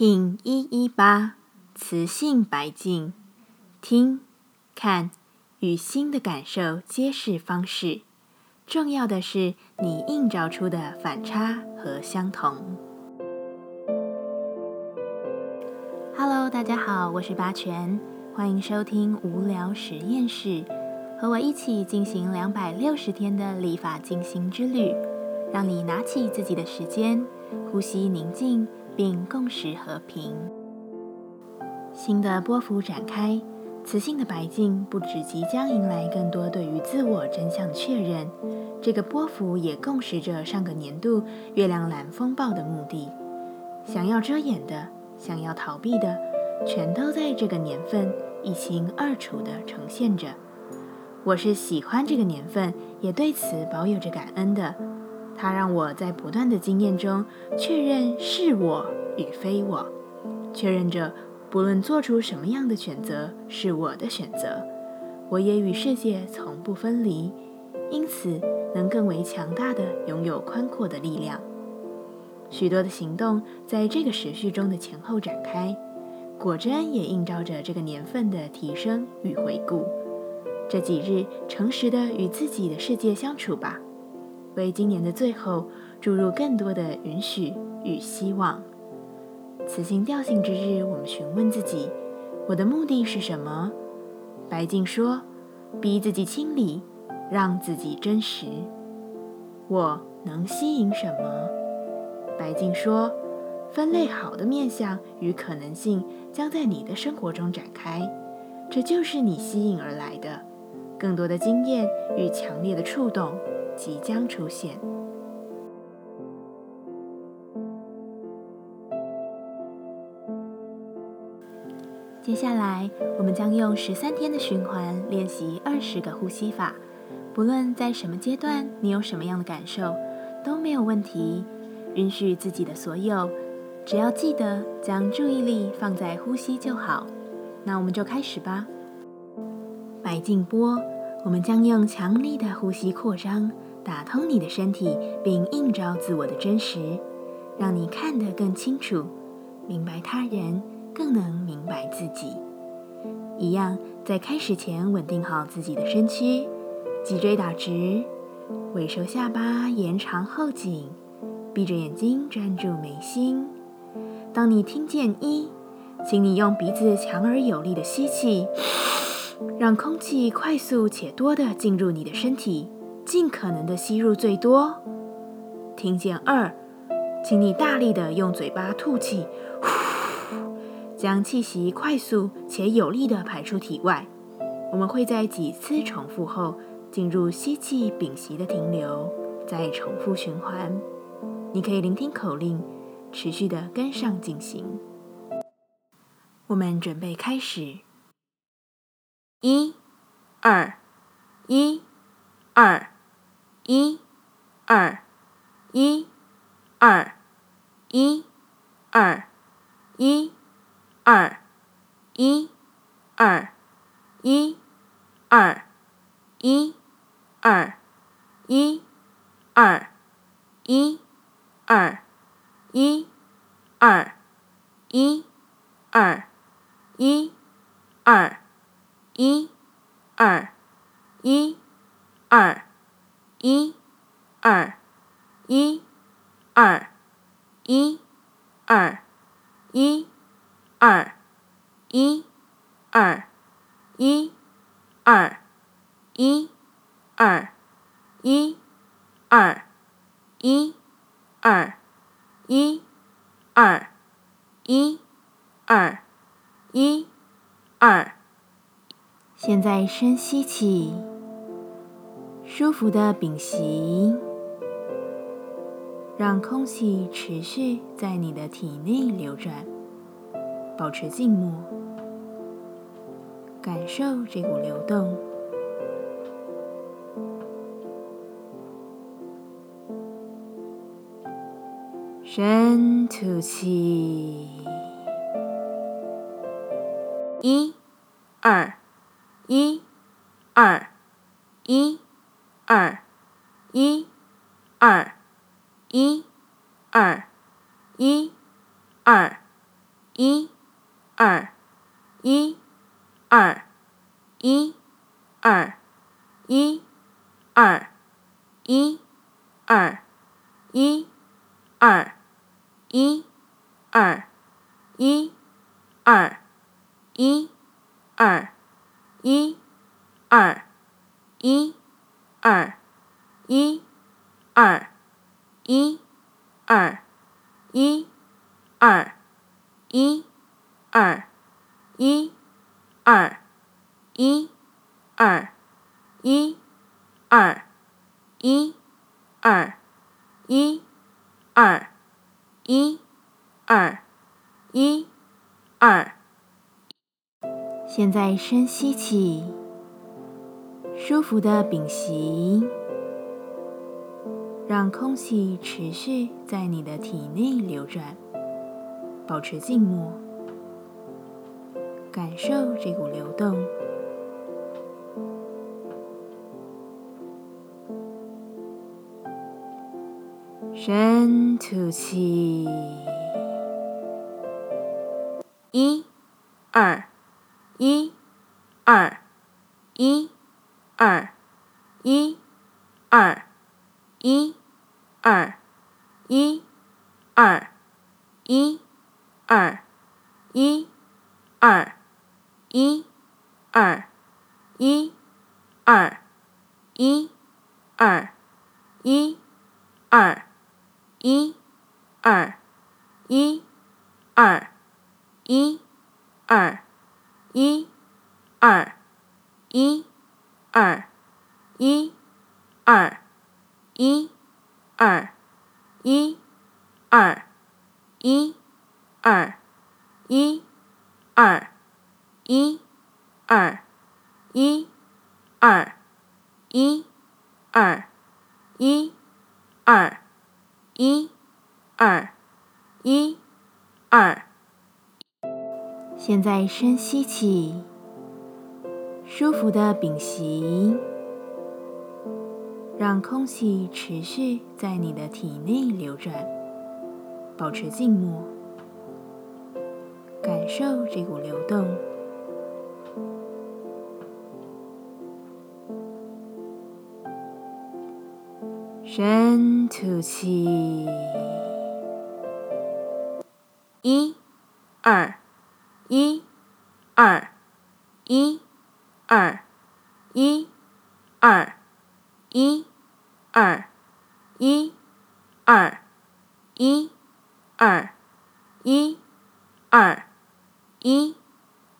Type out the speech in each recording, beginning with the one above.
King 一一八，磁性白净，听、看与心的感受皆是方式。重要的是你映照出的反差和相同。Hello，大家好，我是八全，欢迎收听无聊实验室，和我一起进行两百六十天的立法进行之旅，让你拿起自己的时间，呼吸宁静。并共识和平。新的波幅展开，磁性的白镜不止即将迎来更多对于自我真相的确认，这个波幅也共识着上个年度月亮蓝风暴的目的。想要遮掩的，想要逃避的，全都在这个年份一清二楚地呈现着。我是喜欢这个年份，也对此保有着感恩的。它让我在不断的经验中确认是我与非我，确认着不论做出什么样的选择是我的选择，我也与世界从不分离，因此能更为强大的拥有宽阔的力量。许多的行动在这个时序中的前后展开，果真也映照着这个年份的提升与回顾。这几日诚实的与自己的世界相处吧。为今年的最后注入更多的允许与希望。此行调性之日，我们询问自己：我的目的是什么？白静说：逼自己清理，让自己真实。我能吸引什么？白静说：分类好的面相与可能性将在你的生活中展开，这就是你吸引而来的更多的经验与强烈的触动。即将出现。接下来，我们将用十三天的循环练习二十个呼吸法。不论在什么阶段，你有什么样的感受，都没有问题。允许自己的所有，只要记得将注意力放在呼吸就好。那我们就开始吧。白静波，我们将用强力的呼吸扩张。打通你的身体，并映照自我的真实，让你看得更清楚，明白他人，更能明白自己。一样，在开始前稳定好自己的身躯，脊椎打直，尾收下巴，延长后颈，闭着眼睛专注眉心。当你听见一，请你用鼻子强而有力的吸气，让空气快速且多的进入你的身体。尽可能的吸入最多。听见二，请你大力的用嘴巴吐气，将气息快速且有力的排出体外。我们会在几次重复后进入吸气屏息的停留，再重复循环。你可以聆听口令，持续的跟上进行。我们准备开始。一，二，一，二。一，二，一，二，一，二，一，二，一，二，一，二，一，二，一，二，一，二，一，二，一，二，一，二，一，二，一，二。一，二，一，二，一，二，一，二，一，二，一，二，一，二，一，二，一，二，一，二，一，二，一，二。现在深吸气。舒服的屏息，让空气持续在你的体内流转，保持静默，感受这股流动。深吐气，一、二、一、二、一。二，一，二，一，二，一，二，一、二、一、二、一、二、一、二、一、二、一、二、一、二、一、二、一、二、一、二、一、二、一、二、一、二、一、二、一、二、一、二、一、二、一、二、一、二、一、二、一、二、一、二。现在深吸气，舒服的屏息，让空气持续在你的体内流转，保持静默，感受这股流动。深吐气，一、二。一、二、一、二、一、二、一、二、一、二、一、二、一、二、一、二、一、二、一、二、一、二、一、二、一、二、一、二。一、二、一、二、一、二、一、二、一、二、一、二、一、二、一、二、一、二、一、二、一、二、一、二、一、二。现在深吸气，舒服的屏息，让空气持续在你的体内流转，保持静默，感受这股流动。深吐气，一、二。一、二、一、二、一、二、一、二、一、二、一、二、一、二、一、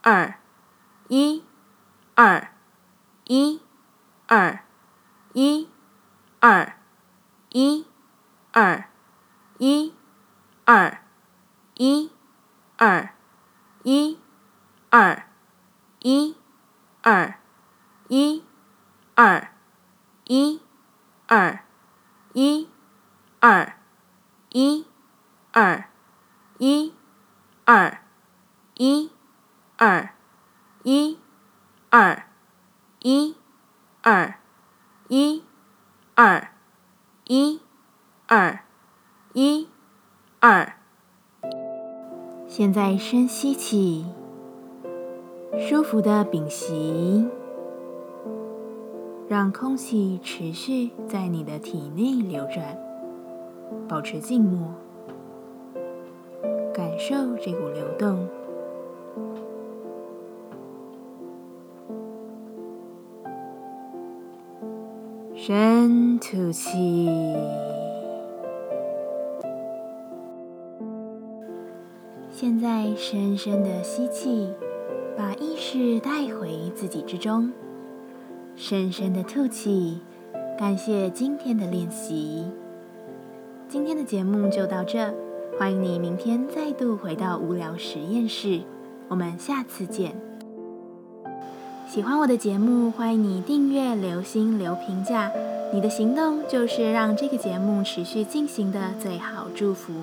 二、一、二、一、二、一、二、一、二、一、二、一、二。一、二、一、二、一、二、一、二、一、二、一、二、一、二、一、二、一、二、一、二、一、二、一、二、一、二。现在深吸气，舒服的屏息，让空气持续在你的体内流转，保持静默，感受这股流动。深吐气。现在深深的吸气，把意识带回自己之中。深深的吐气，感谢今天的练习。今天的节目就到这，欢迎你明天再度回到无聊实验室。我们下次见。喜欢我的节目，欢迎你订阅、留心、留评价。你的行动就是让这个节目持续进行的最好祝福。